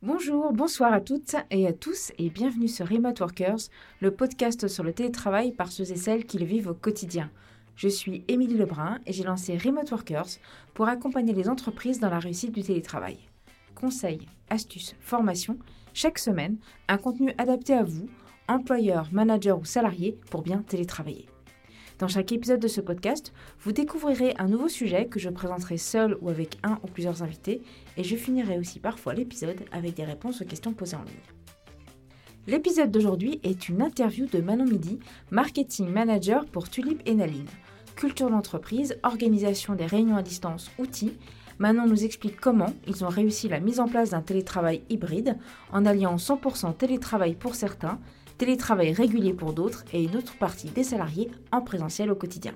Bonjour, bonsoir à toutes et à tous et bienvenue sur Remote Workers, le podcast sur le télétravail par ceux et celles qui le vivent au quotidien. Je suis Émilie Lebrun et j'ai lancé Remote Workers pour accompagner les entreprises dans la réussite du télétravail. Conseils, astuces, formations, chaque semaine, un contenu adapté à vous, employeurs, managers ou salariés pour bien télétravailler. Dans chaque épisode de ce podcast, vous découvrirez un nouveau sujet que je présenterai seul ou avec un ou plusieurs invités, et je finirai aussi parfois l'épisode avec des réponses aux questions posées en ligne. L'épisode d'aujourd'hui est une interview de Manon Midi, marketing manager pour Tulip et Naline. Culture d'entreprise, organisation des réunions à distance, outils, Manon nous explique comment ils ont réussi la mise en place d'un télétravail hybride en alliant 100% télétravail pour certains, télétravail régulier pour d'autres et une autre partie des salariés en présentiel au quotidien.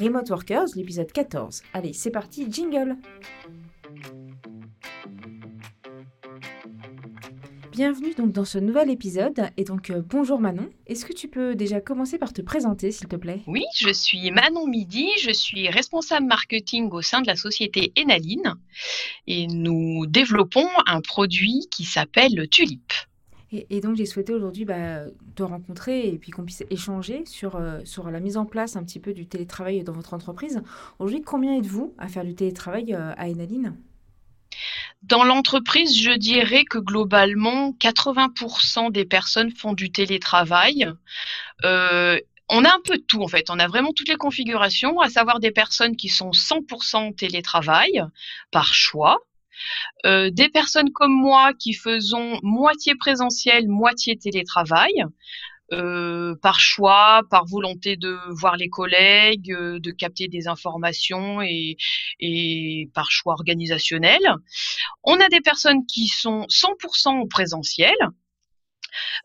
Remote Workers, l'épisode 14. Allez, c'est parti, jingle Bienvenue donc dans ce nouvel épisode et donc euh, bonjour Manon. Est-ce que tu peux déjà commencer par te présenter s'il te plaît? Oui, je suis Manon Midi, je suis responsable marketing au sein de la société Enaline et nous développons un produit qui s'appelle Tulip. Et, donc j'ai souhaité aujourd'hui bah, te rencontrer et puis qu'on puisse échanger sur, euh, sur la mise en place un petit peu du télétravail dans votre entreprise. Aujourd'hui, combien êtes-vous à faire du télétravail euh, à Enaline? Dans l'entreprise, je dirais que globalement, 80% des personnes font du télétravail. Euh, on a un peu tout en fait. On a vraiment toutes les configurations, à savoir des personnes qui sont 100% télétravail par choix, euh, des personnes comme moi qui faisons moitié présentiel, moitié télétravail, euh, par choix, par volonté de voir les collègues, euh, de capter des informations et, par choix organisationnel. On a des personnes qui sont 100% au présentiel.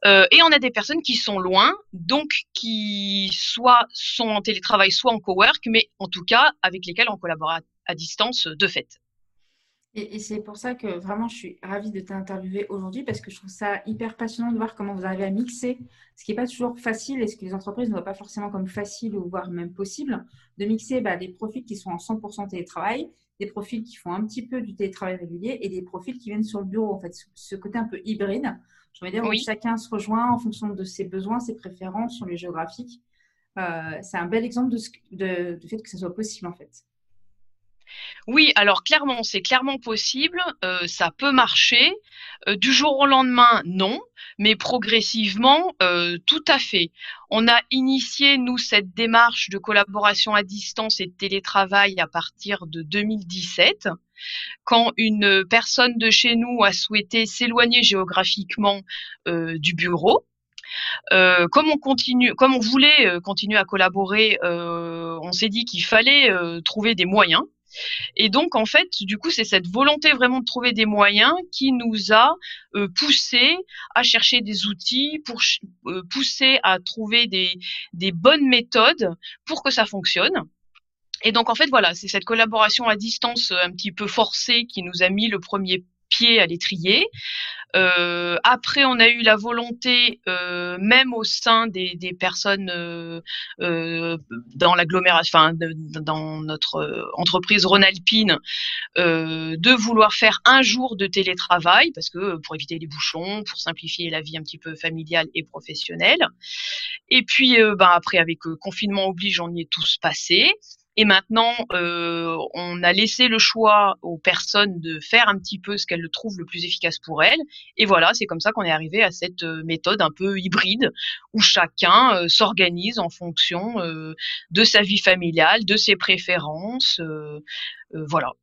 Et on a des personnes qui sont loin, donc qui soit sont en télétravail, soit en cowork, mais en tout cas avec lesquelles on collabore à distance de fait. Et, c'est pour ça que vraiment, je suis ravie de t'interviewer aujourd'hui parce que je trouve ça hyper passionnant de voir comment vous arrivez à mixer, ce qui n'est pas toujours facile et ce que les entreprises ne voient pas forcément comme facile ou voire même possible, de mixer bah, des profils qui sont en 100% télétravail, des profils qui font un petit peu du télétravail régulier et des profils qui viennent sur le bureau. En fait, ce côté un peu hybride, je veux dire, où chacun se rejoint en fonction de ses besoins, ses préférences sur les géographiques. Euh, c'est un bel exemple de, ce, de, fait que ce soit possible en fait. Oui, alors clairement, c'est clairement possible, euh, ça peut marcher. Euh, du jour au lendemain, non, mais progressivement, euh, tout à fait. On a initié, nous, cette démarche de collaboration à distance et de télétravail à partir de 2017 quand une personne de chez nous a souhaité s'éloigner géographiquement du bureau. comme on continue, comme on voulait continuer à collaborer, on s'est dit qu'il fallait trouver des moyens et donc, en fait, du coup, c'est cette volonté vraiment de trouver des moyens qui nous a euh, poussé à chercher des outils, pour euh, pousser à trouver des, des bonnes méthodes pour que ça fonctionne. Et donc, en fait, voilà, c'est cette collaboration à distance un petit peu forcée qui nous a mis le premier pied à l'étrier. Euh, après, on a eu la volonté, euh, même au sein des, des personnes euh, euh dans l'agglomération, enfin, dans notre euh, entreprise Rhône-Alpine, euh, de vouloir faire un jour de télétravail, parce que pour éviter les bouchons, pour simplifier la vie un petit peu familiale et professionnelle. Et puis, ben après, avec confinement oblige, on y est tous passés. Et maintenant, euh, on a laissé le choix aux personnes de faire un petit peu ce qu'elles trouvent le plus efficace pour elles. Et voilà, c'est comme ça qu'on est arrivé à cette euh, méthode un peu hybride où chacun euh, s'organise en fonction de sa vie familiale, de ses préférences. voilà.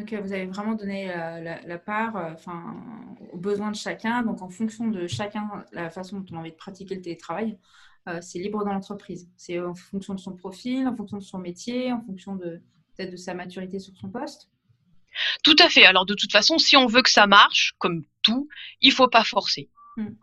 Ok, vous avez vraiment donné la, part enfin, aux besoins de chacun. Donc, en fonction de chacun, la façon dont on a envie de pratiquer le télétravail, c'est libre dans l'entreprise. C'est en fonction de son profil, en fonction de son métier, en fonction de peut-être de sa maturité sur son poste. Tout à fait. Alors de toute façon, si on veut que ça marche, comme tout, il faut pas forcer. Hmm.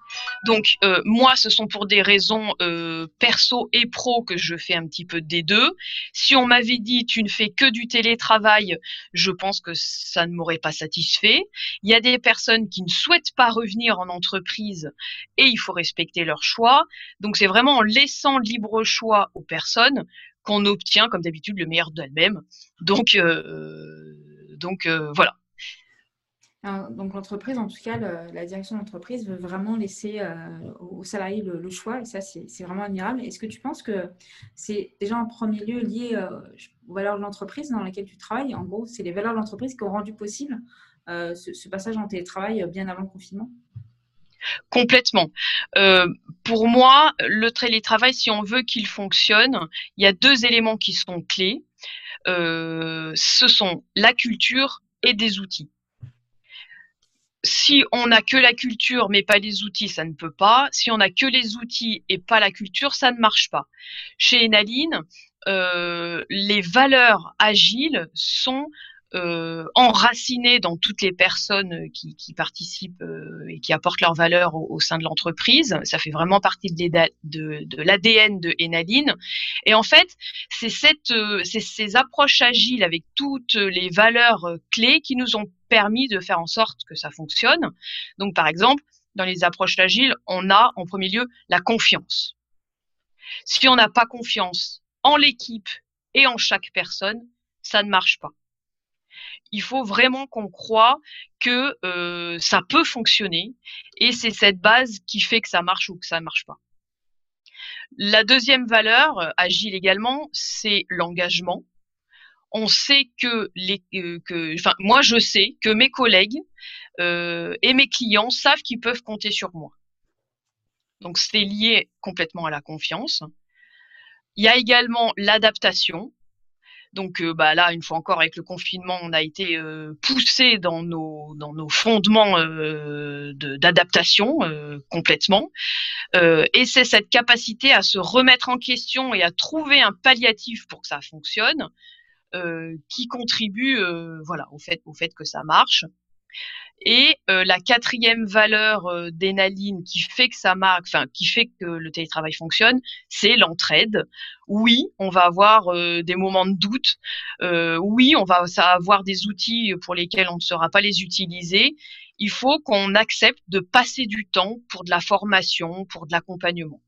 Donc euh, moi, ce sont pour des raisons euh, perso et pro que je fais un petit peu des deux. Si on m'avait dit tu ne fais que du télétravail, je pense que ça ne m'aurait pas satisfait. Il y a des personnes qui ne souhaitent pas revenir en entreprise et il faut respecter leur choix. Donc c'est vraiment en laissant libre choix aux personnes qu'on obtient, comme d'habitude, le meilleur d'elles-mêmes. Donc euh, donc voilà. Donc l'entreprise, en tout cas, la direction de l'entreprise veut vraiment laisser euh, aux salariés le, choix, et ça, c'est vraiment admirable. Est-ce que tu penses que c'est déjà en premier lieu lié euh, aux valeurs de l'entreprise dans laquelle tu travailles? En gros, c'est les valeurs de l'entreprise qui ont rendu possible euh, ce, passage en télétravail bien avant le confinement? Complètement. pour moi, le télétravail, si on veut qu'il fonctionne, il y a deux éléments qui sont clés. ce sont la culture et des outils si on n'a que la culture mais pas les outils, ça ne peut pas. Si on n'a que les outils et pas la culture, ça ne marche pas. Chez Enaline, euh, les valeurs agiles sont euh, dans toutes les personnes qui, participent euh, et qui apportent leurs valeurs au, sein de l'entreprise. Ça fait vraiment partie de, de l'ADN de Enaline. Et en fait, c'est cette, ces approches agiles avec toutes les valeurs clés qui nous ont permis de faire en sorte que ça fonctionne. Donc, par exemple, dans les approches agiles, on a en premier lieu la confiance. Si on n'a pas confiance en l'équipe et en chaque personne, ça ne marche pas. Il faut vraiment qu'on croit que euh, ça peut fonctionner et c'est cette base qui fait que ça marche ou que ça ne marche pas. La deuxième valeur, euh, agile également, c'est l'engagement on sait que les, euh, que, enfin, moi je sais que mes collègues et mes clients savent qu'ils peuvent compter sur moi. Donc c'est lié complètement à la confiance. Il y a également l'adaptation. Donc euh, bah là, une fois encore, avec le confinement, on a été euh, poussé dans nos dans nos fondements d'adaptation complètement. et c'est cette capacité à se remettre en question et à trouver un palliatif pour que ça fonctionne euh, qui contribue euh, voilà au fait au fait que ça marche. Et euh, la quatrième valeur euh, d'énaline qui fait que ça marche, enfin qui fait que le télétravail fonctionne, c'est l'entraide. Oui, on va avoir des moments de doute. oui, on va avoir des outils pour lesquels on ne saura pas les utiliser. Il faut qu'on accepte de passer du temps pour de la formation, pour de l'accompagnement.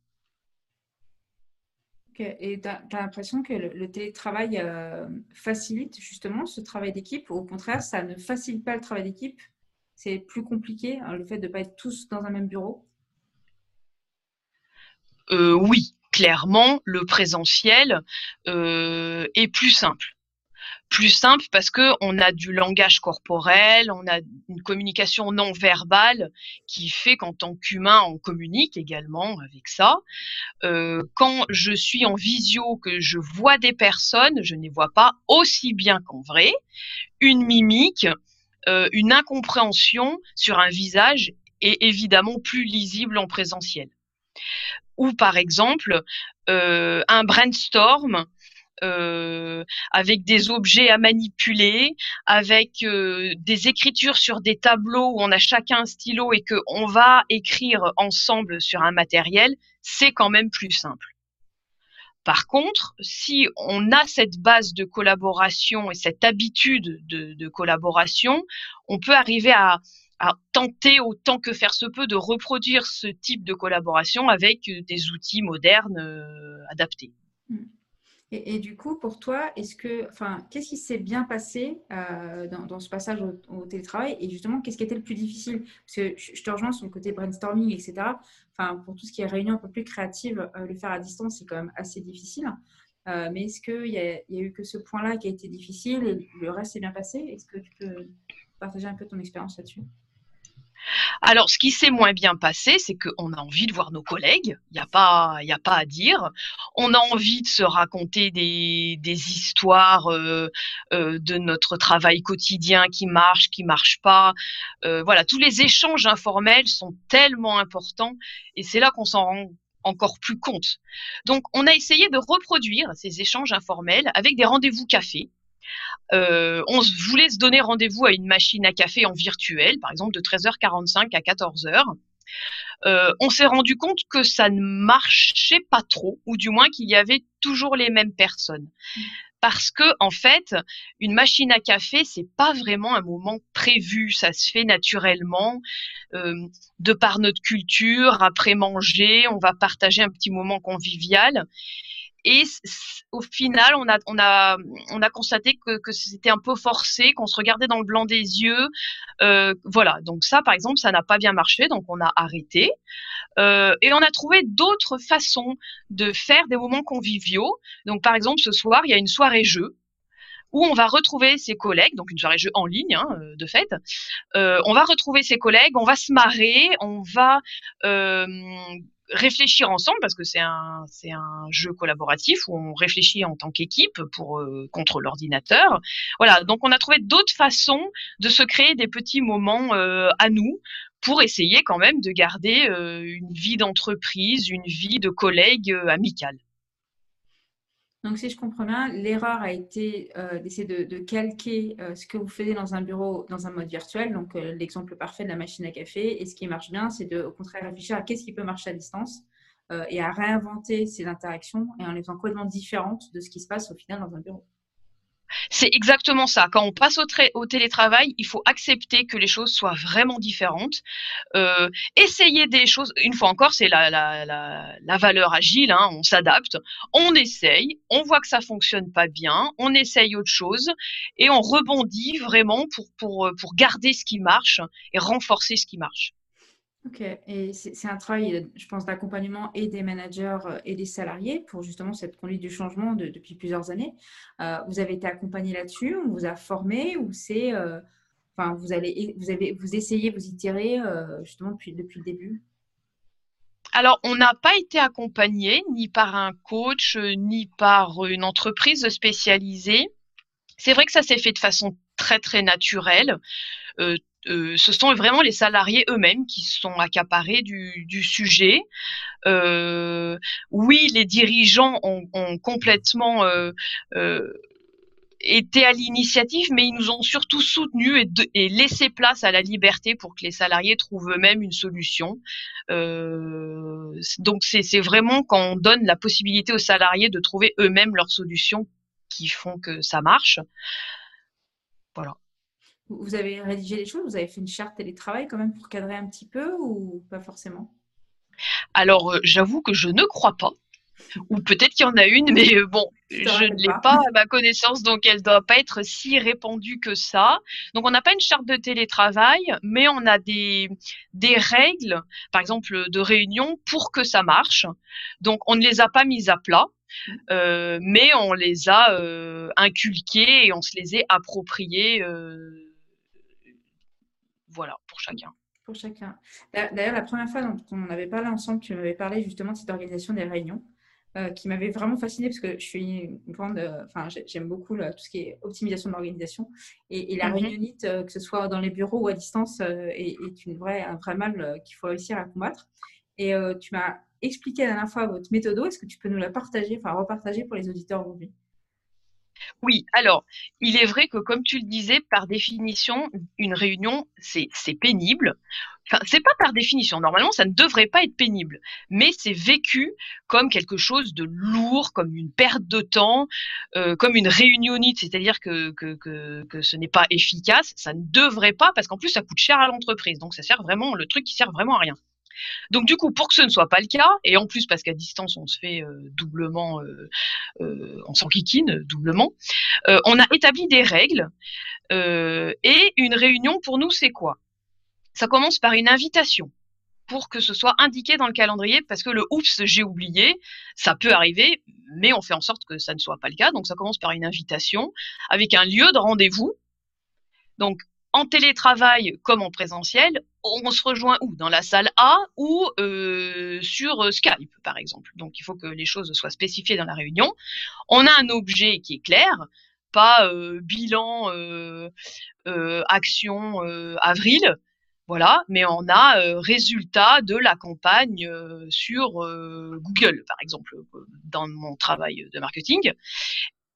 Et tu as, l'impression que le, télétravail euh, facilite justement ce travail d'équipe au contraire, ça ne facilite pas le travail d'équipe? C'est plus compliqué, hein, le fait de ne pas être tous dans un même bureau? Euh, Oui, clairement, le présentiel euh, est plus simple plus simple parce que on a du langage corporel, on a une communication non verbale qui fait qu'en tant qu'humain, on communique également avec ça. Euh, quand je suis en visio, que je vois des personnes, je ne les vois pas aussi bien qu'en vrai. Une mimique, euh, une incompréhension sur un visage est évidemment plus lisible en présentiel. Ou par exemple, euh, un brainstorm euh, avec des objets à manipuler, avec euh, des écritures sur des tableaux où on a chacun un stylo et que on va écrire ensemble sur un matériel, c'est quand même plus simple. Par contre, si on a cette base de collaboration et cette habitude de, collaboration, on peut arriver à, tenter autant que faire se peut de reproduire ce type de collaboration avec des outils modernes euh, adaptés. Mmh. Et, du coup, pour toi, est-ce que, enfin, qu'est-ce qui s'est bien passé euh, dans, ce passage au, télétravail et justement, qu'est-ce qui était le plus difficile? Parce que je, te rejoins sur le côté brainstorming, etc. Enfin, pour tout ce qui est réunion un peu plus créative, euh, le faire à distance, c'est quand même assez difficile. Euh, mais est-ce qu'il y, a, y a eu que ce point-là qui a été difficile et le reste s'est bien passé? Est-ce que tu peux partager un peu ton expérience là-dessus? Alors, ce qui s'est moins bien passé, c'est qu'on a envie de voir nos collègues. Il n'y a pas, a pas à dire. On a envie de se raconter des, histoires euh, euh, de notre travail quotidien qui marche, qui marche pas. Euh, voilà, tous les échanges informels sont tellement importants et c'est là qu'on s'en rend encore plus compte. Donc, on a essayé de reproduire ces échanges informels avec des rendez-vous café euh, on voulait se donner rendez-vous à une machine à café en virtuel, par exemple de 13h45 à 14h. Euh, on s'est rendu compte que ça ne marchait pas trop, ou du moins qu'il y avait toujours les mêmes personnes. Parce que en fait, une machine à café, c'est pas vraiment un moment prévu, ça se fait naturellement, euh, de par notre culture. Après manger, on va partager un petit moment convivial. Et au final, on a, on a, on a constaté que, c'était un peu forcé, qu'on se regardait dans le blanc des yeux. Euh, voilà, donc ça, par exemple, ça n'a pas bien marché, donc on a arrêté. Euh, et on a trouvé d'autres façons de faire des moments conviviaux. Donc, par exemple, ce soir, il y a une soirée jeu où on va retrouver ses collègues, donc une soirée jeu en ligne hein, euh, de fait. On va retrouver ses collègues, on va se marrer, on va réfléchir ensemble parce que c'est un c'est un jeu collaboratif où on réfléchit en tant qu'équipe pour euh, contre l'ordinateur. Voilà, donc on a trouvé d'autres façons de se créer des petits moments euh, à nous pour essayer quand même de garder euh, une vie d'entreprise, une vie de collègue amicale. Donc, si je comprends bien, l'erreur a été d'essayer de, calquer ce que vous faisiez dans un bureau, dans un mode virtuel. Donc, l'exemple parfait de la machine à café. Et ce qui marche bien, c'est de, au contraire, réfléchir à qu'est-ce qui peut marcher à distance et à réinventer ces interactions et en les faisant complètement différentes de ce qui se passe au final dans un bureau. C'est exactement ça. Quand on passe au, télétravail, il faut accepter que les choses soient vraiment différentes. Euh, essayer des choses, une fois encore, c'est la, la, valeur agile, hein, on s'adapte, on essaye, on voit que ça fonctionne pas bien, on essaye autre chose et on rebondit vraiment pour, garder ce qui marche et renforcer ce qui marche. Ok, et c'est un travail, je pense, d'accompagnement et des managers euh, et des salariés pour justement cette conduite du changement depuis plusieurs années. Euh, vous avez été accompagné là-dessus, on vous a formé ou c'est, euh, vous allez, vous avez, vous essayez, vous itérez justement depuis, depuis le début? Alors, on n'a pas été accompagné ni par un coach, ni par une entreprise spécialisée. C'est vrai que ça s'est fait de façon très très naturelle. Euh, ce sont vraiment les salariés eux-mêmes qui sont accaparés du, sujet. Euh, oui, les dirigeants ont, complètement euh, euh, été à l'initiative, mais ils nous ont surtout soutenus et, et, laissé place à la liberté pour que les salariés trouvent eux-mêmes une solution. Euh, donc c'est vraiment quand on donne la possibilité aux salariés de trouver eux-mêmes leur solution qui font que ça marche. Vous avez rédigé les choses Vous avez fait une charte télétravail quand même pour cadrer un petit peu ou pas forcément? Alors, euh, j'avoue que je ne crois pas. Ou peut-être qu'il y en a une, mais euh, bon, je ne l'ai pas à ma connaissance, donc elle ne doit pas être si répandue que ça. Donc on n'a pas une charte de télétravail, mais on a des, des règles, par exemple de réunion, pour que ça marche. Donc on ne les a pas mises à plat. Euh, mais on les a euh, inculquées et on se les est appropriées euh, voilà, pour chacun. Pour chacun. D'ailleurs, la première fois dont on avait parlé ensemble, tu m'avais parlé justement de cette organisation des réunions. Euh, qui m'avait vraiment fascinée parce que je suis une grande, euh, enfin j'aime beaucoup tout ce qui est optimisation de l'organisation et, la mhm. réunionite, euh, que ce soit dans les bureaux ou à distance, est, une vraie, un vrai mal qu'il faut réussir à combattre. Et tu m'as expliqué la dernière fois votre méthode. Est-ce que tu peux nous la partager, enfin repartager pour les auditeurs aujourd'hui? Oui, alors, il est vrai que comme tu le disais, par définition, une réunion, c'est pénible. Enfin, c'est pas par définition. Normalement, ça ne devrait pas être pénible, mais c'est vécu comme quelque chose de lourd, comme une perte de temps, euh, comme une réunionnite, c'est-à-dire que, que, que, que ce n'est pas efficace. Ça ne devrait pas, parce qu'en plus, ça coûte cher à l'entreprise. Donc, ça sert vraiment, le truc qui sert vraiment à rien. Donc du coup, pour que ce ne soit pas le cas, et en plus parce qu'à distance on se fait euh, doublement, euh, euh, on s'enquiquine doublement, on a établi des règles et une réunion pour nous c'est quoi? Ça commence par une invitation pour que ce soit indiqué dans le calendrier parce que le oups j'ai oublié, ça peut arriver, mais on fait en sorte que ça ne soit pas le cas. Donc ça commence par une invitation avec un lieu de rendez-vous. Donc en télétravail comme en présentiel, on se rejoint où? Dans la salle A ou euh, sur euh, Skype, par exemple. Donc, il faut que les choses soient spécifiées dans la réunion. On a un objet qui est clair, pas euh, bilan, action avril, voilà, mais on a résultat de la campagne sur Google, par exemple, dans mon travail de marketing.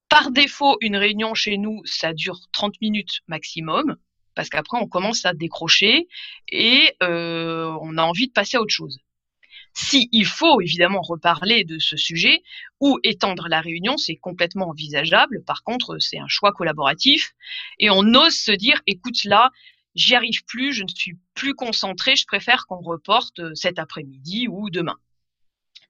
Par défaut, une réunion chez nous, ça dure 30 minutes maximum parce qu'après on commence à décrocher et euh, on a envie de passer à autre chose. Si il faut évidemment reparler de ce sujet ou étendre la réunion, c'est complètement envisageable. Par contre, c'est un choix collaboratif et on ose se dire, écoute là, j'y arrive plus, je ne suis plus concentré, je préfère qu'on reporte cet après-midi ou demain.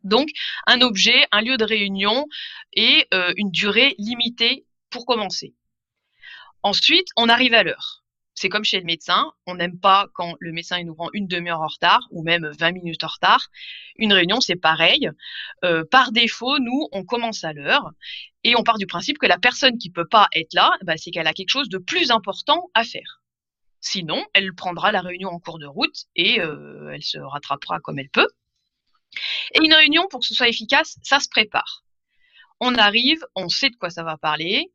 Donc, un objet, un lieu de réunion et euh, une durée limitée pour commencer. Ensuite, on arrive à l'heure. C'est comme chez le médecin, on n'aime pas quand le médecin nous prend une demi-heure en retard ou même 20 minutes en retard. Une réunion, c'est pareil. Euh, par défaut, nous, on commence à l'heure et on part du principe que la personne qui peut pas être là, bah, c'est qu'elle a quelque chose de plus important à faire. Sinon, elle prendra la réunion en cours de route et euh, elle se rattrapera comme elle peut. Et une réunion, pour que ce soit efficace, ça se prépare. On arrive, on sait de quoi ça va parler,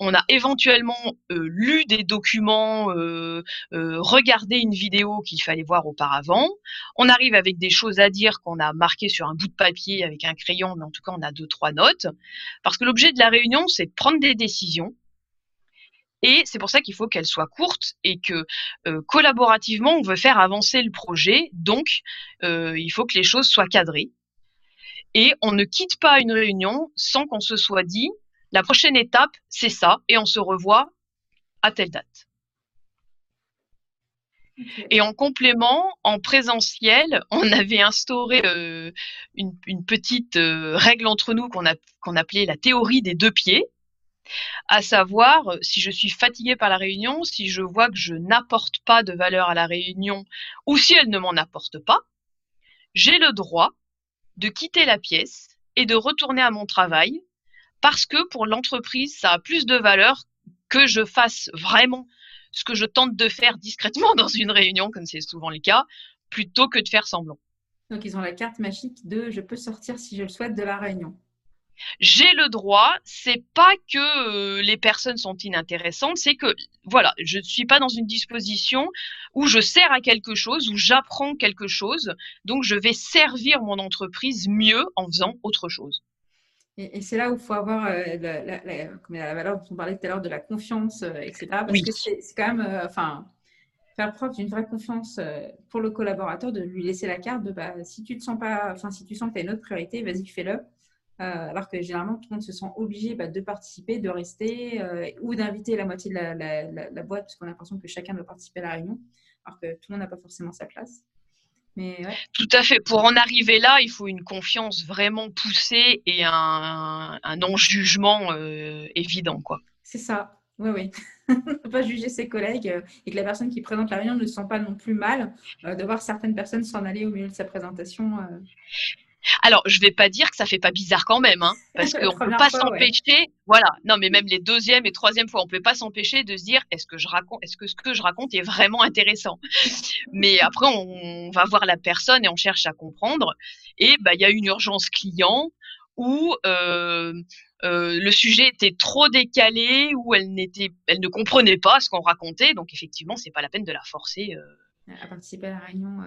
on a éventuellement euh, lu des documents, euh, euh, regardé une vidéo qu'il fallait voir auparavant. On arrive avec des choses à dire qu'on a marquées sur un bout de papier avec un crayon, mais en tout cas on a deux trois notes. Parce que l'objet de la réunion, c'est de prendre des décisions. Et c'est pour ça qu'il faut qu'elle soit courte et que collaborativement, on veut faire avancer le projet. Donc, il faut que les choses soient cadrées et on ne quitte pas une réunion sans qu'on se soit dit la prochaine étape, c'est ça, et on se revoit à telle date. Et en complément, en présentiel, on avait instauré euh, une, petite euh, règle entre nous qu'on qu'on appelait la théorie des deux pieds, à savoir si je suis fatiguée par la réunion, si je vois que je n'apporte pas de valeur à la réunion ou si elle ne m'en apporte pas, j'ai le droit de quitter la pièce et de retourner à mon travail parce que pour l'entreprise, ça a plus de valeur que je fasse vraiment ce que je tente de faire discrètement dans une réunion, comme c'est souvent le cas, plutôt que de faire semblant. Donc, ils ont la carte magique de je peux sortir si je le souhaite de la réunion j'ai le droit, c'est pas que euh, les personnes sont inintéressantes, c'est que voilà, je ne suis pas dans une disposition où je sers à quelque chose, où j'apprends quelque chose, donc je vais servir mon entreprise mieux en faisant autre chose. Et, c'est là où il faut avoir euh, la, la, valeur dont on parlait tout à l'heure de la confiance, euh, etc. Parce que c'est quand même, enfin, faire preuve d'une vraie confiance pour le collaborateur, de lui laisser la carte de bah, si tu te sens pas, enfin, si tu sens que tu as une autre priorité, vas-y, fais-le. Euh, alors que généralement, tout le monde se sent obligé bah, de participer, de rester euh, ou d'inviter la moitié de la, boîte, parce qu'on a l'impression que chacun doit participer à la réunion, alors que tout le monde n'a pas forcément sa place. Mais, Tout à fait. Pour en arriver là, il faut une confiance vraiment poussée et un, non-jugement euh, évident. quoi. C'est ça. Oui, oui. ne pas juger ses collègues et que la personne qui présente la réunion ne se sent pas non plus mal de voir certaines personnes s'en aller au milieu de sa présentation. Alors, je vais pas dire que ça fait pas bizarre quand même, hein, parce qu'on peut pas s'empêcher. Voilà. Non, mais même les deuxième et troisième fois, on peut pas s'empêcher de se dire est-ce que je raconte, est-ce que ce que je raconte est vraiment intéressant? Mais après, on va voir la personne et on cherche à comprendre. Et bah, il y a une urgence client où euh, euh, le sujet était trop décalé, où elle n'était, elle ne comprenait pas ce qu'on racontait. Donc effectivement, c'est pas la peine de la forcer. Euh. À participer à la réunion.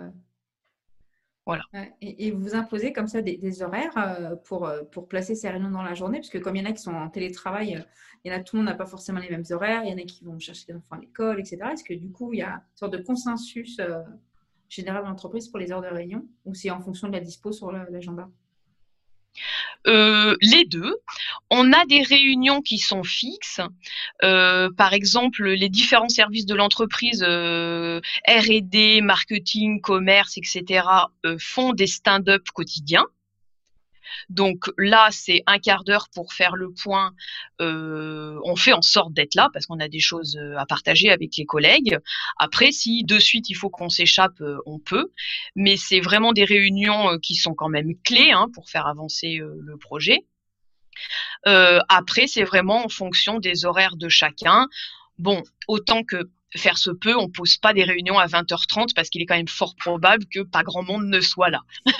Voilà. Et, vous imposez comme ça des, horaires euh, pour, euh, pour placer ces réunions dans la journée, parce que comme il y en a qui sont en télétravail, euh, il y en a tout le monde n'a pas forcément les mêmes horaires, il y en a qui vont chercher des enfants à l'école, etc. Est-ce que du coup, il y a une sorte de consensus général dans l'entreprise pour les heures de réunion, ou c'est en fonction de la dispo sur l'agenda? Euh, les deux. On a des réunions qui sont fixes. Euh, par exemple, les différents services de l'entreprise, euh, R&D, marketing, commerce, etc., font des stand-up quotidiens. Donc là, c'est un quart d'heure pour faire le point. Euh, on fait en sorte d'être là parce qu'on a des choses euh, à partager avec les collègues. Après, si de suite il faut qu'on s'échappe, euh, on peut. Mais c'est vraiment des réunions qui sont quand même clés hein, pour faire avancer le projet. après, c'est vraiment en fonction des horaires de chacun. Bon, autant que faire se peut, on pose pas des réunions à 20h30 parce qu'il est quand même fort probable que pas grand monde ne soit là.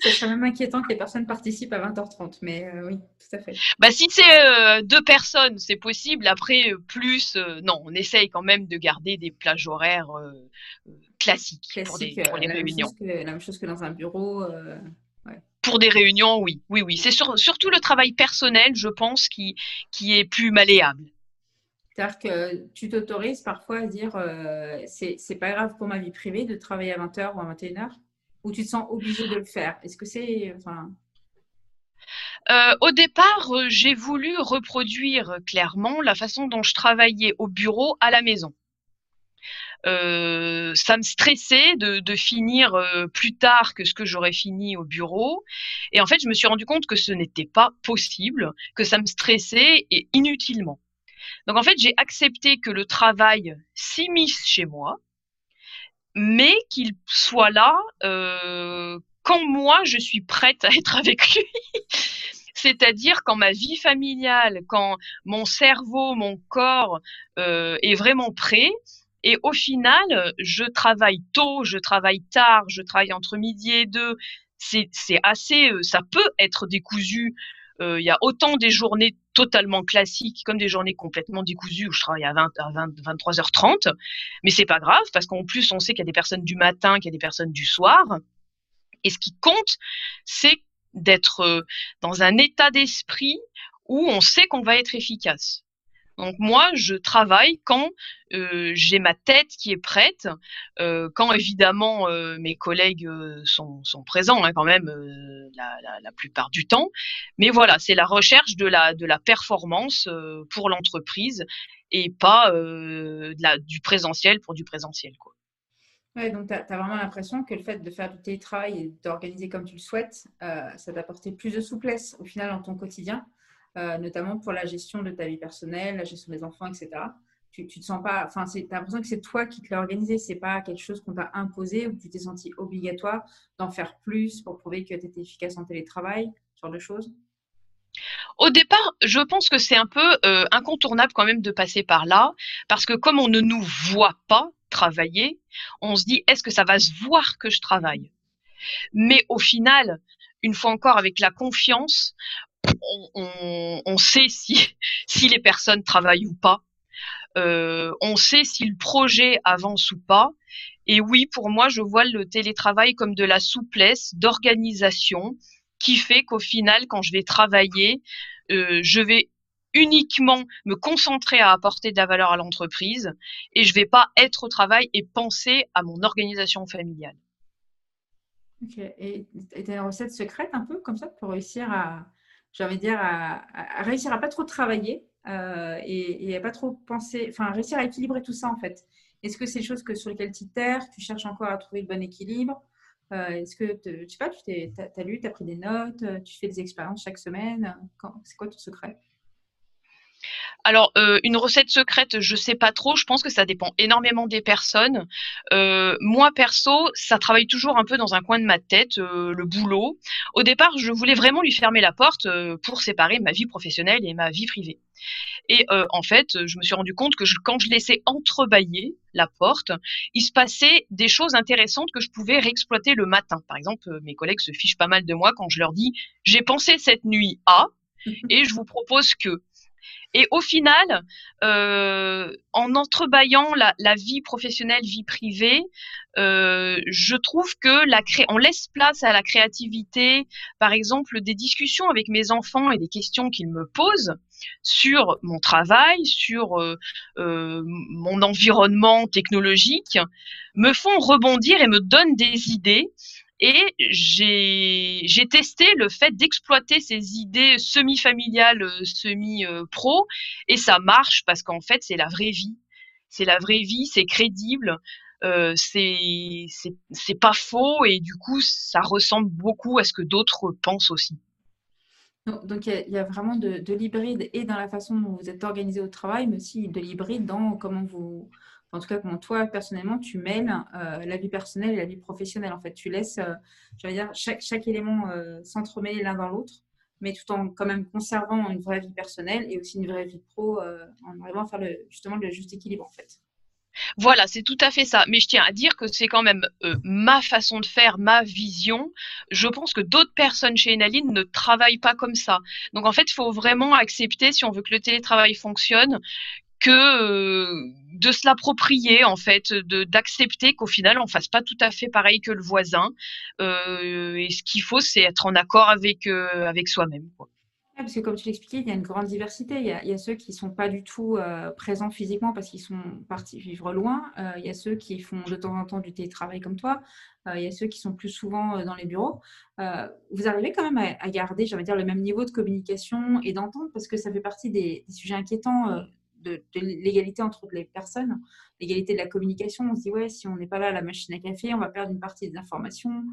Ce serait même inquiétant que les personnes participent à 20h30, mais euh, oui, tout à fait. Bah, si c'est euh, deux personnes, c'est possible. Après, euh, plus, non, on essaye quand même de garder des plages horaires classiques pour, des, les réunions. la même chose que dans un bureau. Pour des réunions, oui, oui, oui. C'est surtout le travail personnel, je pense, qui, qui est plus malléable. C'est-à-dire que tu t'autorises parfois à dire c'est pas grave pour ma vie privée de travailler à 20h ou à 21h ou tu te sens obligé de le faire Est-ce que c'est. Enfin... Euh, au départ, euh, j'ai voulu reproduire clairement la façon dont je travaillais au bureau à la maison. Euh, ça me stressait de, de finir euh, plus tard que ce que j'aurais fini au bureau. Et en fait, je me suis rendu compte que ce n'était pas possible, que ça me stressait et inutilement. Donc en fait, j'ai accepté que le travail s'immisce chez moi, mais qu'il soit là euh, quand moi je suis prête à être avec lui. C'est-à-dire quand ma vie familiale, quand mon cerveau, mon corps euh, est vraiment prêt. Et au final, je travaille tôt, je travaille tard, je travaille entre midi et deux. C'est assez, euh, ça peut être décousu. Euh, il y a autant des journées totalement classiques comme des journées complètement décousues où je travaille à 20 à 20, 23h30. Mais c'est pas grave parce qu'en plus on sait qu'il y a des personnes du matin, qu'il y a des personnes du soir. Et ce qui compte, c'est d'être euh, dans un état d'esprit où on sait qu'on va être efficace. Donc moi, je travaille quand euh, j'ai ma tête qui est prête, euh, quand évidemment mes collègues sont, présents hein, quand même la, plupart du temps. Mais voilà, c'est la recherche de la, performance pour l'entreprise et pas du présentiel pour du présentiel. Quoi donc tu as, vraiment l'impression que le fait de faire du télétravail et d'organiser comme tu le souhaites, euh, ça t'a plus de souplesse au final dans ton quotidien, euh, notamment pour la gestion de ta vie personnelle, la gestion des enfants, etc. Tu, te sens pas, enfin, tu as l'impression que c'est toi qui te l'as organisé, c'est pas quelque chose qu'on t'a imposé ou que tu t'es senti obligatoire d'en faire plus pour prouver que tu étais efficace en télétravail, ce genre de choses? Au départ, je pense que c'est un peu euh, incontournable quand même de passer par là, parce que comme on ne nous voit pas, travailler, on se dit est-ce que ça va se voir que je travaille? Mais au final, une fois encore avec la confiance, on, sait si, les personnes travaillent ou pas. Euh, on sait si le projet avance ou pas. Et oui, pour moi, je vois le télétravail comme de la souplesse, d'organisation, qui fait qu'au final, quand je vais travailler, euh, je vais uniquement me concentrer à apporter de la valeur à l'entreprise et je vais pas être au travail et penser à mon organisation familiale. Ok. Et tu as une recette secrète un peu comme ça pour réussir à, j'avais dire, à, réussir à pas trop travailler euh, et, à pas trop penser, enfin réussir à équilibrer tout ça en fait. Est-ce que c'est des choses sur lesquelles tu terres, tu cherches encore à trouver le bon équilibre euh, Est-ce que, tu sais pas, tu as, lu, tu as pris des notes, tu fais des expériences chaque semaine C'est quoi ton secret? Alors, euh, une recette secrète, je sais pas trop. Je pense que ça dépend énormément des personnes. Euh, moi, perso, ça travaille toujours un peu dans un coin de ma tête, euh, le boulot. Au départ, je voulais vraiment lui fermer la porte pour séparer ma vie professionnelle et ma vie privée. Et en fait, je me suis rendu compte que quand je laissais entrebâiller la porte, il se passait des choses intéressantes que je pouvais réexploiter le matin. Par exemple, mes collègues se fichent pas mal de moi quand je leur dis j'ai pensé cette nuit à et je vous propose que. Et au final, euh, en entrebâillant la, vie professionnelle, vie privée, euh, je trouve que la cré on laisse place à la créativité. Par exemple, des discussions avec mes enfants et des questions qu'ils me posent sur mon travail, sur euh mon environnement technologique, me font rebondir et me donnent des idées et j'ai testé le fait d'exploiter ces idées semi-familiales, euh, semi-pro, et ça marche parce qu'en fait, c'est la vraie vie. C'est la vraie vie, c'est crédible, euh, c'est pas faux, et du coup, ça ressemble beaucoup à ce que d'autres pensent aussi. Donc, il y, a vraiment de, de l'hybride et dans la façon dont vous êtes organisé au travail, mais aussi de l'hybride dans comment vous, en tout cas, comment toi, personnellement, tu mêles euh, la vie personnelle et la vie professionnelle. En fait, tu laisses, euh, dire, chaque, chaque élément euh, s'entremêler l'un dans l'autre, mais tout en quand même conservant une vraie vie personnelle et aussi une vraie vie pro, en à faire le, justement le juste équilibre, en fait. Voilà, c'est tout à fait ça. Mais je tiens à dire que c'est quand même ma façon de faire, ma vision. Je pense que d'autres personnes chez Enaline ne travaillent pas comme ça. Donc en fait, il faut vraiment accepter, si on veut que le télétravail fonctionne, que euh, de se l'approprier en fait, de d'accepter qu'au final on fasse pas tout à fait pareil que le voisin. Euh, et ce qu'il faut, c'est être en accord avec euh, avec soi-même. parce que comme tu l'expliquais, il y a une grande diversité. Il y a, ceux qui sont pas du tout présents physiquement parce qu'ils sont partis vivre loin. il y a ceux qui font de temps en temps du télétravail comme toi. il y a ceux qui sont plus souvent dans les bureaux. vous arrivez quand même à, garder, j'allais dire, le même niveau de communication et d'entente parce que ça fait partie des sujets inquiétants l'égalité entre les personnes, l'égalité de la communication. On se dit, ouais, si on n'est pas là à la machine à café, on va perdre une partie des informations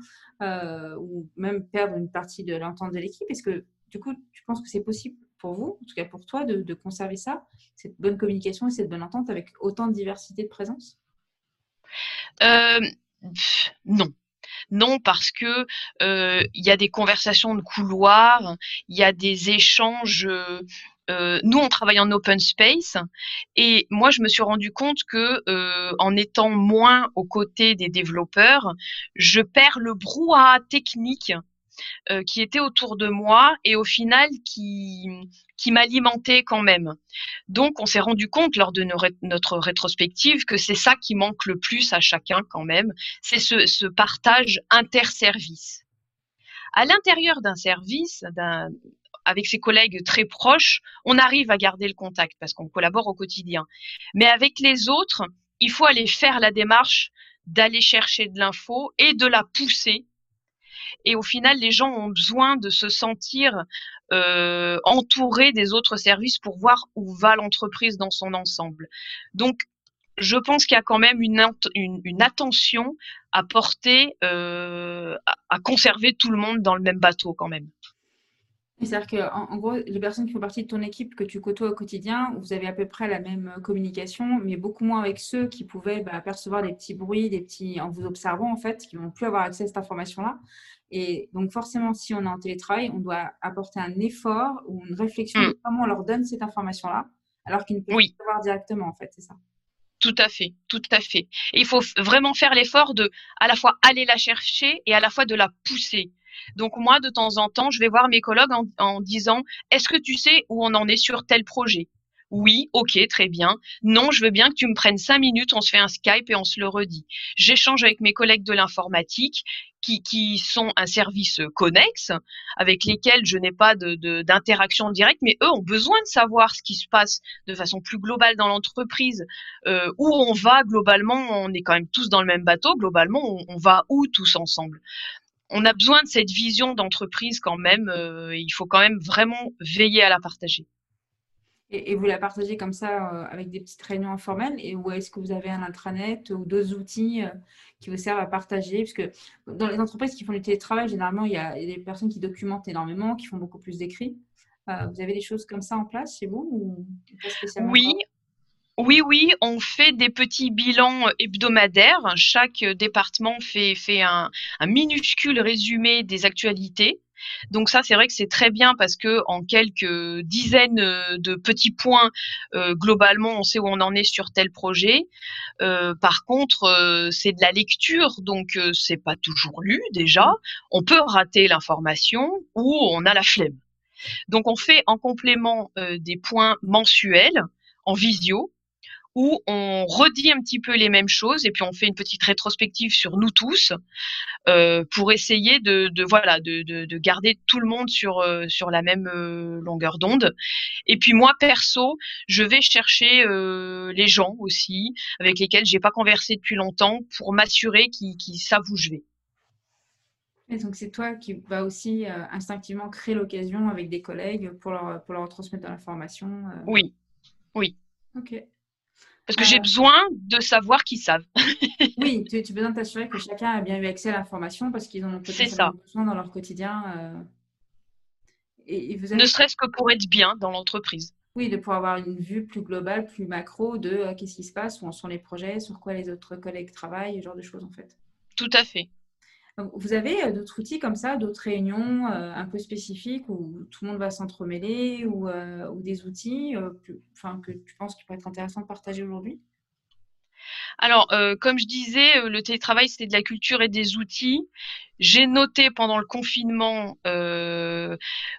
euh, ou même perdre une partie de l'entente de l'équipe. Est-ce que, du coup, tu penses que c'est possible pour vous, en tout cas pour toi, de, conserver ça, cette bonne communication et cette bonne entente avec autant de diversité de présence? Euh, Non non, parce que euh, il y a des conversations de couloir, il y a des échanges. Euh, nous, on travaille en open space et moi, je me suis rendu compte que euh, en étant moins aux côtés des développeurs, je perds le brouhaha technique euh, qui était autour de moi et au final qui, qui m'alimentait quand même. Donc on s'est rendu compte lors de notre rétrospective que c'est ça qui manque le plus à chacun quand même, c'est ce, ce partage interservice. À l'intérieur d'un service, d'un avec ses collègues très proches, on arrive à garder le contact parce qu'on collabore au quotidien. Mais avec les autres, il faut aller faire la démarche d'aller chercher de l'info et de la pousser et au final, les gens ont besoin de se sentir euh, entourés des autres services pour voir où va l'entreprise dans son ensemble. Donc, je pense qu'il y a quand même une, attention à porter, euh, à, conserver tout le monde dans le même bateau quand même. C'est-à-dire qu'en en, gros, les personnes qui font partie de ton équipe que tu côtoies au quotidien, vous avez à peu près la même communication, mais beaucoup moins avec ceux qui pouvaient bah, percevoir des petits bruits, des petits, en vous observant en fait, qui vont plus avoir accès à cette information-là. Et donc, forcément, si on est en télétravail, on doit apporter un effort ou une réflexion de mm. comment on leur donne cette information-là, alors qu'ils ne peuvent pas savoir directement, en fait, c'est ça. Tout à fait, tout à fait. Et il faut vraiment faire l'effort de à la fois aller la chercher et à la fois de la pousser. Donc moi, de temps en temps, je vais voir mes collègues en, disant, est-ce que tu sais où on en est sur tel projet? Oui, ok, très bien. Non, je veux bien que tu me prennes cinq minutes, on se fait un Skype et on se le redit. J'échange avec mes collègues de l'informatique qui, sont un service connexe, avec lesquels je n'ai pas d'interaction directe, mais eux ont besoin de savoir ce qui se passe de façon plus globale dans l'entreprise, euh, où on va globalement, on est quand même tous dans le même bateau, globalement, on, va où tous ensemble? On a besoin de cette vision d'entreprise quand même, euh, il faut quand même vraiment veiller à la partager. Et, vous la partagez comme ça euh, avec des petites réunions informelles? Et, Ou est-ce que vous avez un intranet ou d'autres outils euh, qui vous servent à partager? Parce que dans les entreprises qui font du télétravail, généralement, il y a, des personnes qui documentent énormément, qui font beaucoup plus d'écrits. Vous avez des choses comme ça en place chez vous ou Oui, oui, oui, on fait des petits bilans hebdomadaires. Chaque département fait, fait un, minuscule résumé des actualités. Donc ça, c'est vrai que c'est très bien parce que en quelques dizaines euh, de petits points, euh, globalement, on sait où on en est sur tel projet. Euh, par contre, c'est de la lecture, donc c'est pas toujours lu déjà. On peut rater l'information ou on a la flemme. Donc on fait en complément des points mensuels en visio où on redit un petit peu les mêmes choses et puis on fait une petite rétrospective sur nous tous euh, pour essayer de, voilà de, de, garder tout le monde sur euh, sur la même euh, longueur d'onde. Et puis moi perso, je vais chercher les gens aussi avec lesquels j'ai pas conversé depuis longtemps pour m'assurer qu'ils savent où je vais. Et donc c'est toi qui vas aussi instinctivement créer l'occasion avec des collègues pour leur pour leur transmettre de l'information. Oui, oui. Ok. Parce que j'ai euh. besoin de savoir qu'ils savent. oui, tu, as besoin de t'assurer que chacun a bien eu accès à l'information parce qu'ils ont peut-être besoin dans leur quotidien. Euh. Et, Ne serait-ce que pour être bien dans l'entreprise. Oui, de pouvoir avoir une vue plus globale, plus macro de euh, qu'est-ce qui se passe, où en sont les projets, sur quoi les autres collègues travaillent, ce genre de choses en fait. Tout à fait. Vous avez euh, d'autres outils comme ça, d'autres réunions euh, un peu spécifiques où tout le monde va s'entremêler ou, euh, des outils enfin, que tu penses qu'il pourrait être intéressant de partager aujourd'hui? Alors, comme je disais, le télétravail, c'était de la culture et des outils. J'ai noté pendant le confinement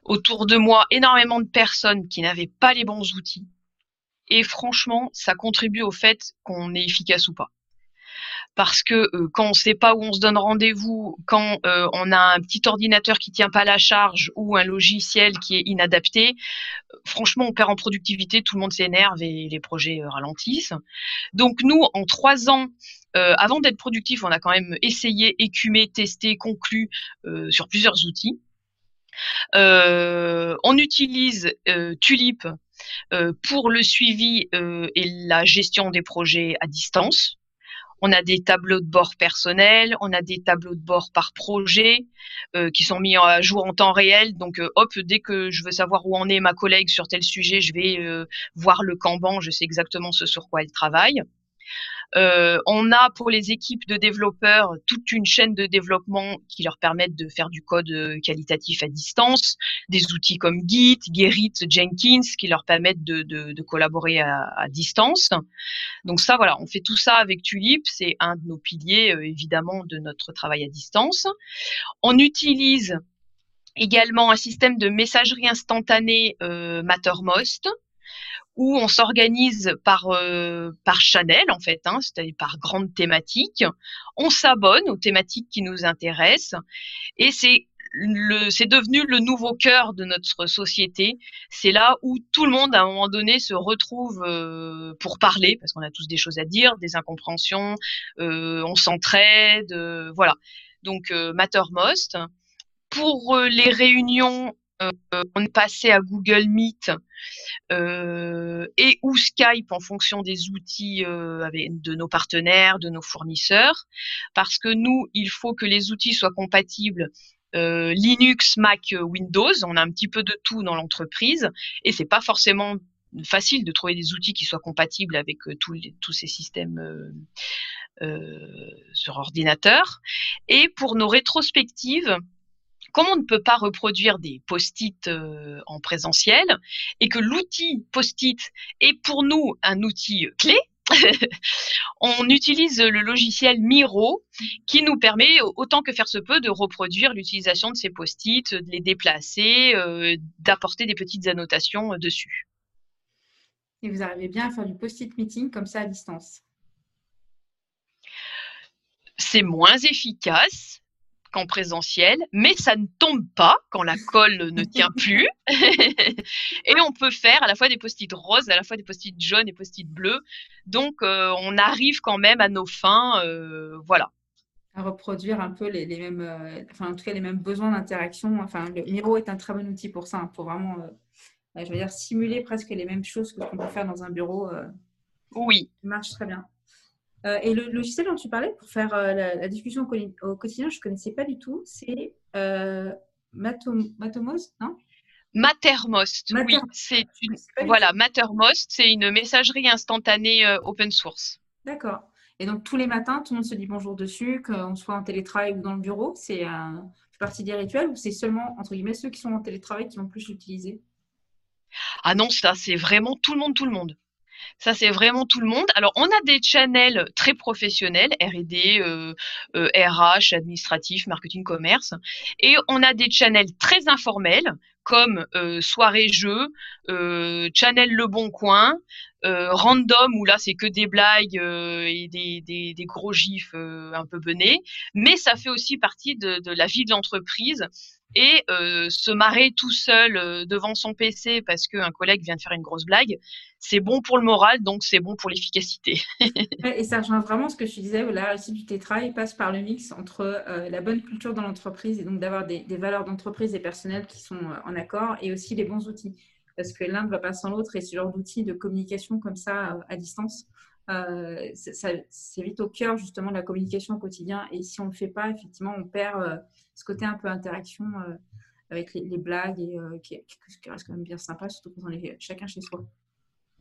autour de moi énormément de personnes qui n'avaient pas les bons outils. Et franchement, ça contribue au fait qu'on est efficace ou pas parce que euh, quand on ne sait pas où on se donne rendez-vous, quand euh, on a un petit ordinateur qui tient pas la charge ou un logiciel qui est inadapté, euh, franchement, on perd en productivité, tout le monde s'énerve et les projets ralentissent. Donc nous, en trois ans, avant d'être productif, on a quand même essayé, écumé, testé, conclu sur plusieurs outils. on utilise Tulip pour le suivi et la gestion des projets à distance. On a des tableaux de bord personnels, on a des tableaux de bord par projet euh, qui sont mis à jour en temps réel. Donc, euh, hop, dès que je veux savoir où en est ma collègue sur tel sujet, je vais euh, voir le Kanban, je sais exactement ce sur quoi elle travaille. Euh, on a pour les équipes de développeurs toute une chaîne de développement qui leur permettent de faire du code euh, qualitatif à distance, des outils comme Git, Gerrit, Jenkins qui leur permettent de, de, collaborer à, distance. Donc ça, voilà, on fait tout ça avec Tulip, c'est un de nos piliers euh, évidemment de notre travail à distance. On utilise également un système de messagerie instantanée euh, Mattermost où on s'organise par euh, par channel en fait, hein, c'est-à-dire par grande thématique. On s'abonne aux thématiques qui nous intéressent et c'est le, c'est devenu le nouveau cœur de notre société. C'est là où tout le monde, à un moment donné, se retrouve euh, pour parler, parce qu'on a tous des choses à dire, des incompréhensions, euh, on s'entraide, euh, voilà. Donc Mattermost. Pour les réunions, euh, on est passé à Google Meet euh, et ou Skype en fonction des outils euh, de nos partenaires, de nos fournisseurs, parce que nous, il faut que les outils soient compatibles Linux, Mac, Windows. On a un petit peu de tout dans l'entreprise et c'est pas forcément facile de trouver des outils qui soient compatibles avec tous ces systèmes sur ordinateur. Et pour nos rétrospectives, comme on ne peut pas reproduire des post-it euh, en présentiel et que l'outil post-it est pour nous un outil clé, on utilise le logiciel Miro qui nous permet, autant que faire se peut, de reproduire l'utilisation de ces post-it, de les déplacer, euh, d'apporter des petites annotations euh, dessus. Et vous arrivez bien à faire du post-it meeting comme ça à distance? C'est moins efficace, en présentiel, mais ça ne tombe pas quand la colle ne tient plus. et on peut faire à la fois des post-it roses, à la fois des post-it jaunes et post-it bleus. Donc, euh, on arrive quand même à nos fins. Euh, voilà. À reproduire un peu les, mêmes, euh, enfin, en tout cas, les mêmes besoins d'interaction. Enfin, le Miro est un très bon outil pour ça, hein, pour vraiment, je veux dire, simuler presque les mêmes choses que qu'on peut faire dans un bureau. oui. Ça marche très bien. Euh, et le logiciel dont tu parlais pour faire euh, la, discussion au, quotidien, je ne connaissais pas du tout. C'est euh, Matomos, non? Mattermost, oui. C'est voilà, Mattermost, c'est une messagerie instantanée open source. D'accord. Et donc tous les matins, tout le monde se dit bonjour dessus, qu'on soit en télétravail ou dans le bureau. C'est partie des rituels ou c'est seulement entre guillemets ceux qui sont en télétravail qui vont plus l'utiliser? Ah non, ça c'est vraiment tout le monde, tout le monde. Ça, c'est vraiment tout le monde. Alors, on a des channels très professionnels, R&D, euh, euh, RH, administratif, marketing, commerce, et on a des channels très informels comme euh, soirée jeu, euh, channel Le Bon Coin, euh, random où là c'est que des blagues euh, et des, gros gifs un peu benés, mais ça fait aussi partie de la vie de l'entreprise et se marrer tout seul devant son PC parce qu'un collègue vient de faire une grosse blague, c'est bon pour le moral, donc c'est bon pour l'efficacité. et ça rejoint vraiment ce que je disais, la réussite du télétravail passe par le mix entre la bonne culture dans l'entreprise et donc d'avoir des, valeurs d'entreprise et personnelles qui sont en accord et aussi les bons outils parce que l'un ne va pas sans l'autre et ce genre d'outils de communication comme ça à distance, euh, c'est vite au cœur justement de la communication au quotidien. Et si on ne le fait pas, effectivement, on perd euh, ce côté un peu interaction avec les, blagues et qui, reste quand même bien sympa, surtout quand on est chacun chez soi.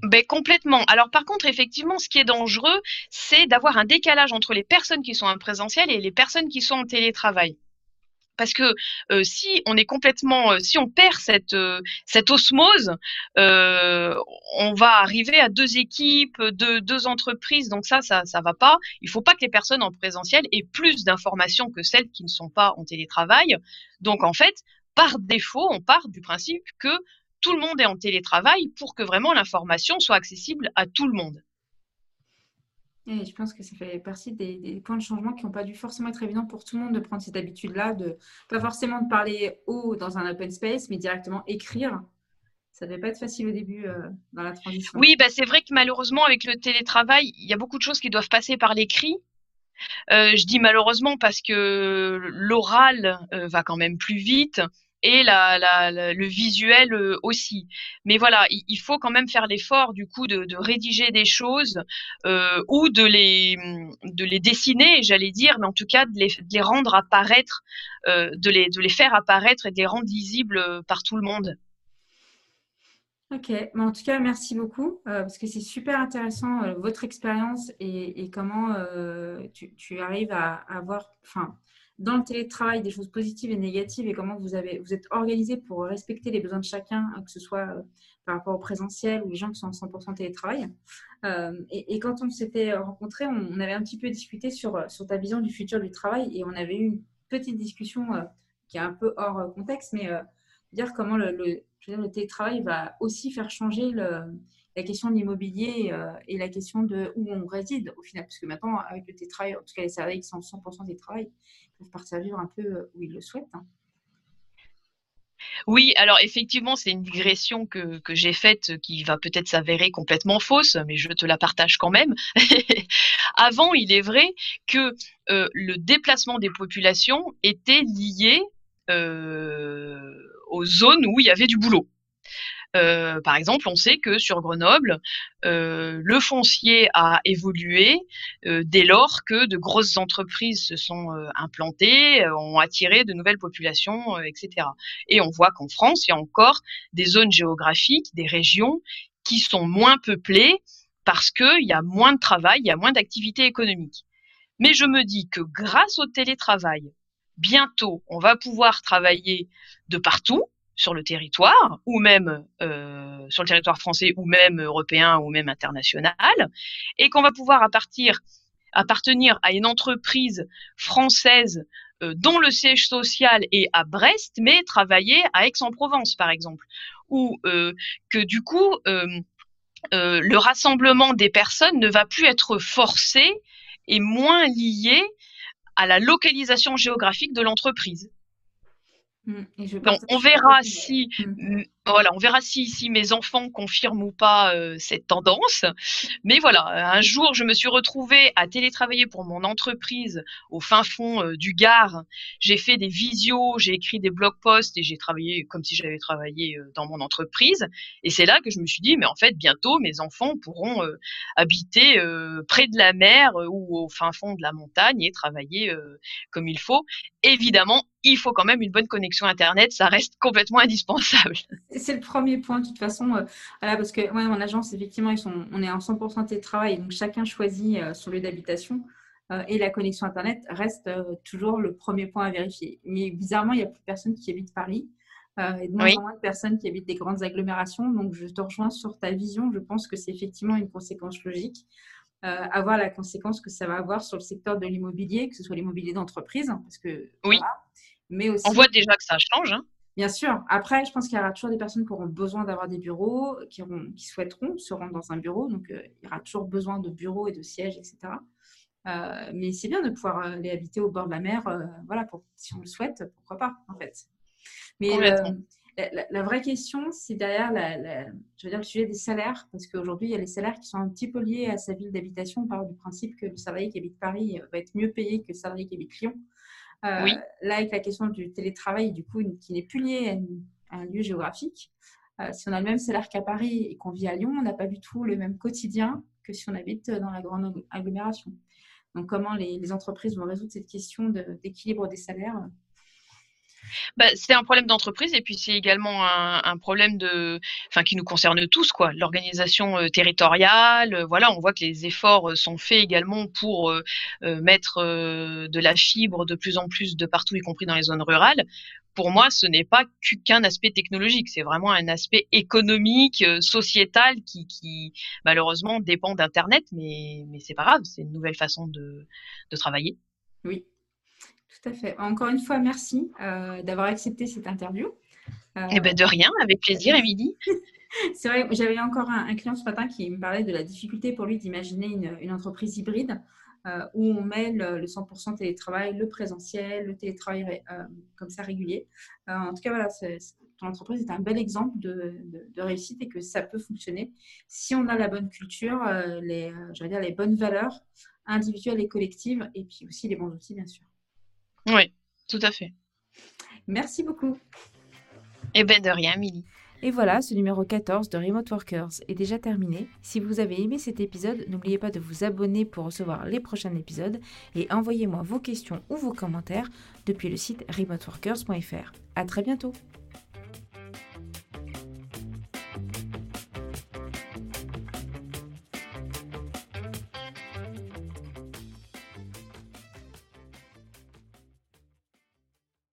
Ben, complètement. Alors par contre, effectivement, ce qui est dangereux, c'est d'avoir un décalage entre les personnes qui sont en présentiel et les personnes qui sont en télétravail parce que euh, si on est complètement, euh, si on perd cette euh, cette osmose, on va arriver à deux équipes, deux, deux entreprises. Donc ça, ça, ça va pas. Il faut pas que les personnes en présentiel aient plus d'informations que celles qui ne sont pas en télétravail. Donc en fait, par défaut, on part du principe que tout le monde est en télétravail pour que vraiment l'information soit accessible à tout le monde. Et je pense que ça fait partie des, points de changement qui n'ont pas dû forcément être évidents pour tout le monde de prendre cette habitude-là, de pas forcément de parler haut dans un open space, mais directement écrire. Ça ne devait pas être facile au début euh, dans la transition. Oui, bah c'est vrai que malheureusement, avec le télétravail, il y a beaucoup de choses qui doivent passer par l'écrit. Euh, je dis malheureusement parce que l'oral euh, va quand même plus vite et le visuel aussi. Mais voilà, il, faut quand même faire l'effort du coup de, rédiger des choses ou de les de les dessiner, j'allais dire, mais en tout cas de les, de les rendre apparaître, de les de les faire apparaître et de les rendre lisibles par tout le monde. Ok, mais en tout cas, merci beaucoup euh, parce que c'est super intéressant euh, votre expérience et, comment euh, tu, arrives à, avoir, enfin, dans le télétravail, des choses positives et négatives et comment vous êtes organisé pour respecter les besoins de chacun, que ce soit par rapport au présentiel ou les gens qui sont en 100% télétravail. Et, quand on s'était rencontrés, on, avait un petit peu discuté sur, ta vision du futur du travail et on avait eu une petite discussion qui est un peu hors contexte, mais dire comment le le télétravail va aussi faire changer la question de l'immobilier euh, et la question de où on réside au final. Parce que maintenant, avec le télétravail, en tout cas les salariés qui sont 100% télétravail, peuvent partir un peu euh, où ils le souhaitent. Hein. Oui, alors effectivement, c'est une digression que, j'ai faite qui va peut-être s'avérer complètement fausse, mais je te la partage quand même. Avant, il est vrai que euh, le déplacement des populations était lié aux zones où il y avait du boulot. Euh, par exemple, on sait que sur Grenoble, euh, le foncier a évolué euh, dès lors que de grosses entreprises se sont implantées, ont attiré de nouvelles populations, etc. Et on voit qu'en France, il y a encore des zones géographiques, des régions qui sont moins peuplées parce qu'il y a moins de travail, il y a moins d'activité économique. Mais je me dis que grâce au télétravail, bientôt, on va pouvoir travailler de partout sur le territoire, ou même euh, sur le territoire français, ou même européen, ou même international, et qu'on va pouvoir appartenir à une entreprise française euh, dont le siège social est à Brest, mais travailler à Aix-en-Provence, par exemple, ou euh, que du coup le rassemblement des personnes ne va plus être forcé et moins lié à la localisation géographique de l'entreprise. Mmh, on verra si mmh. Voilà, on verra si, si mes enfants confirment ou pas euh, cette tendance. Mais voilà, un jour, je me suis retrouvée à télétravailler pour mon entreprise au fin fond euh, du Gard. J'ai fait des visios, j'ai écrit des blog posts et j'ai travaillé comme si j'avais travaillé euh, dans mon entreprise. Et c'est là que je me suis dit, mais en fait, bientôt, mes enfants pourront habiter près de la mer ou au fin fond de la montagne et travailler comme il faut. Évidemment, il faut quand même une bonne connexion Internet, ça reste complètement indispensable c'est le premier point de toute façon. Euh, voilà, parce que ouais, mon agence, effectivement, ils sont, on est en 100% télétravail, donc chacun choisit euh, son lieu d'habitation. Euh, et la connexion Internet reste toujours le premier point à vérifier. Mais bizarrement, il n'y a plus personne qui habite Paris. et de moins en moins de personnes qui habitent des grandes agglomérations. Donc, je te rejoins sur ta vision. Je pense que c'est effectivement une conséquence logique. avoir la conséquence que ça va avoir sur le secteur de l'immobilier, que ce soit l'immobilier d'entreprise, hein, parce que oui. mais aussi, on voit déjà que ça change. Hein. Bien sûr. Après, je pense qu'il y aura toujours des personnes qui auront besoin d'avoir des bureaux, qui, qui souhaiteront se rendre dans un bureau. Donc, euh, il y aura toujours besoin de bureaux et de sièges, etc. Euh, mais c'est bien de pouvoir euh, les habiter au bord de la mer. voilà, pour, si on le souhaite, pourquoi pas, en fait. Mais la, vraie question, c'est derrière je veux dire, le sujet des salaires, parce qu'aujourd'hui, il y a les salaires qui sont un petit peu liés à sa ville d'habitation. On parle du principe que le salarié qui habite Paris va être mieux payé que le salarié qui habite Lyon. Euh, là, avec la question du télétravail, du coup, qui n'est plus lié à, un lieu géographique, euh, si on a le même salaire qu'à Paris et qu'on vit à Lyon, on n'a pas du tout le même quotidien que si on habite dans la grande agglomération. Donc, comment les, entreprises vont résoudre cette question d'équilibre des salaires bah, c'est un problème d'entreprise et puis c'est également un, problème de, enfin, qui nous concerne tous, quoi. L'organisation euh, territoriale, euh, voilà, on voit que les efforts euh, sont faits également pour mettre de la fibre de plus en plus de partout, y compris dans les zones rurales. Pour moi, ce n'est pas qu'un aspect technologique, c'est vraiment un aspect économique, sociétal qui, malheureusement dépend d'Internet, mais, mais c'est pas grave, c'est une nouvelle façon de, de travailler. Oui, tout à fait. Encore une fois, merci euh, d'avoir accepté cette interview. Euh, eh ben de rien, avec plaisir, Émilie. C'est vrai, j'avais encore un, client ce matin qui me parlait de la difficulté pour lui d'imaginer une, entreprise hybride euh, où on mêle le 100% télétravail, le présentiel, le télétravail comme ça régulier. en tout cas, voilà, ton entreprise est un bel exemple de, réussite et que ça peut fonctionner si on a la bonne culture, les, dire, les bonnes valeurs individuelles et collectives et puis aussi les bons outils, bien sûr. Oui, tout à fait. Merci beaucoup. Eh ben de rien, Milly. Et voilà, ce numéro 14 de Remote Workers est déjà terminé. Si vous avez aimé cet épisode, n'oubliez pas de vous abonner pour recevoir les prochains épisodes et envoyez-moi vos questions ou vos commentaires depuis le site remoteworkers.fr. À très bientôt!